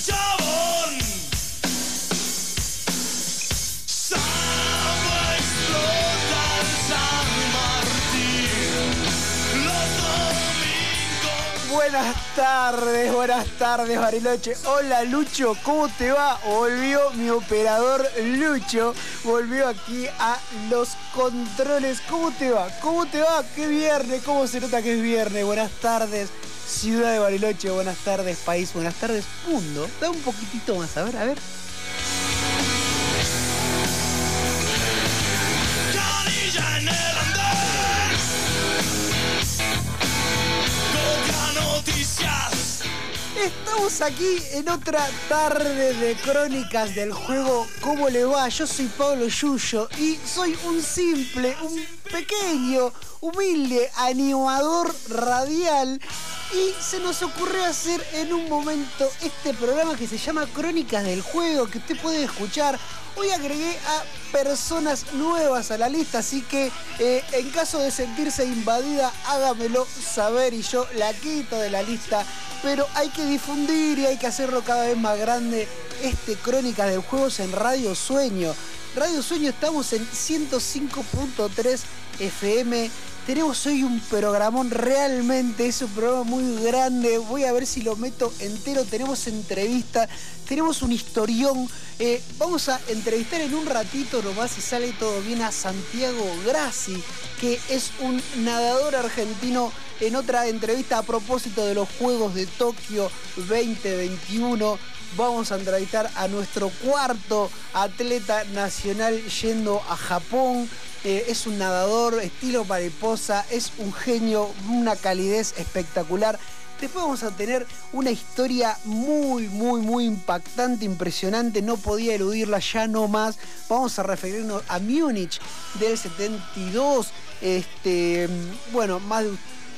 Chabón. Buenas tardes, buenas tardes Bariloche. Hola Lucho, ¿cómo te va? Volvió mi operador Lucho, volvió aquí a los controles. ¿Cómo te va? ¿Cómo te va? ¿Qué viernes? ¿Cómo se nota que es viernes? Buenas tardes, ciudad de Bariloche, buenas tardes país, buenas tardes mundo. Da un poquitito más, a ver, a ver. Estamos aquí en otra tarde de crónicas del juego ¿Cómo le va? Yo soy Pablo Yuyo y soy un simple, un pequeño, humilde animador radial y se nos ocurrió hacer en un momento este programa que se llama Crónicas del Juego que usted puede escuchar. Hoy agregué a personas nuevas a la lista, así que eh, en caso de sentirse invadida, hágamelo saber y yo la quito de la lista. Pero hay que difundir y hay que hacerlo cada vez más grande este Crónicas del Juegos en Radio Sueño. Radio Sueño estamos en 105.3 FM. Tenemos hoy un programón realmente, es un programa muy grande. Voy a ver si lo meto entero. Tenemos entrevista, tenemos un historión. Eh, vamos a entrevistar en un ratito nomás, si sale todo bien, a Santiago Grassi, que es un nadador argentino. En otra entrevista a propósito de los Juegos de Tokio 2021, vamos a entrevistar a nuestro cuarto atleta nacional yendo a Japón. Eh, es un nadador estilo mariposa, es un genio, una calidez espectacular. Después vamos a tener una historia muy, muy, muy impactante, impresionante. No podía eludirla ya no más. Vamos a referirnos a Múnich del 72. Este, bueno, más de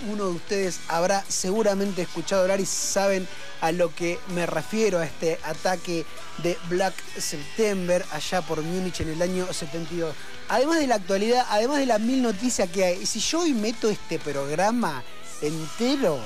uno de ustedes habrá seguramente escuchado hablar y saben a lo que me refiero a este ataque de Black September allá por Múnich en el año 72. Además de la actualidad, además de las mil noticias que hay, si yo hoy meto este programa entero,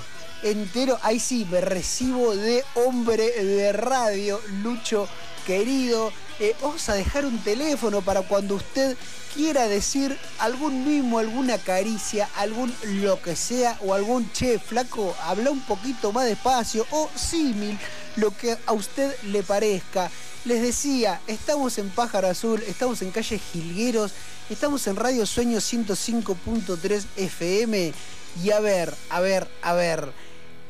entero, ahí sí me recibo de hombre de radio, Lucho querido. Eh, vamos a dejar un teléfono para cuando usted quiera decir algún mimo, alguna caricia, algún lo que sea, o algún che, flaco, habla un poquito más despacio, o símil, lo que a usted le parezca. Les decía, estamos en Pájaro Azul, estamos en calle Gilgueros, estamos en Radio Sueño 105.3 FM. Y a ver, a ver, a ver,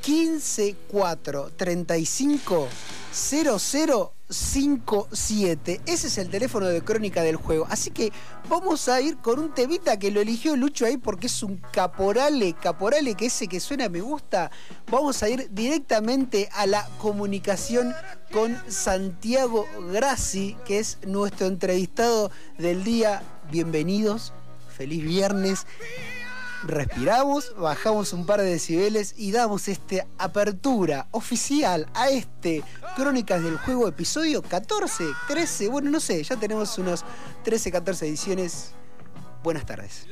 15 4 35 0057. Ese es el teléfono de crónica del juego. Así que vamos a ir con un temita que lo eligió Lucho ahí porque es un caporale, caporale que ese que suena me gusta. Vamos a ir directamente a la comunicación con Santiago Grassi, que es nuestro entrevistado del día. Bienvenidos, feliz viernes respiramos, bajamos un par de decibeles y damos esta apertura oficial a este Crónicas del Juego episodio 14, 13, bueno, no sé, ya tenemos unos 13, 14 ediciones. Buenas tardes.